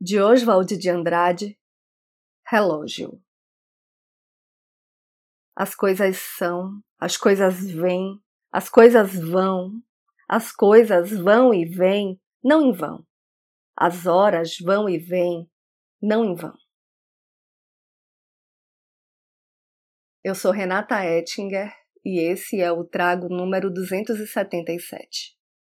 de Oswald de Andrade, Relógio. As coisas são, as coisas vêm, as coisas vão, as coisas vão e vêm, não em vão. As horas vão e vêm, não em vão. Eu sou Renata Ettinger e esse é o trago número 277.